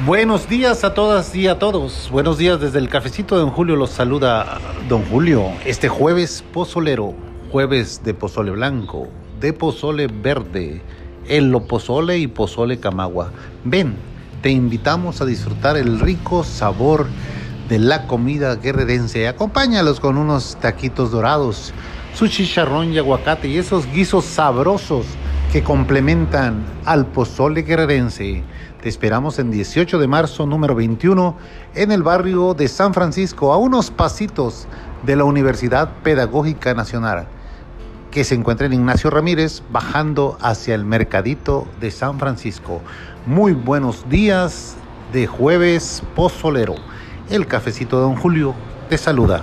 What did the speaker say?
Buenos días a todas y a todos. Buenos días desde el cafecito de Don Julio. Los saluda Don Julio. Este jueves pozolero, jueves de pozole blanco, de pozole verde, el pozole y pozole camagua. Ven, te invitamos a disfrutar el rico sabor de la comida guerrerense. Acompáñalos con unos taquitos dorados, su chicharrón y aguacate y esos guisos sabrosos que complementan al pozole guerrerense. Te esperamos en 18 de marzo, número 21, en el barrio de San Francisco, a unos pasitos de la Universidad Pedagógica Nacional, que se encuentra en Ignacio Ramírez, bajando hacia el Mercadito de San Francisco. Muy buenos días de jueves pozolero. El cafecito de Don Julio te saluda.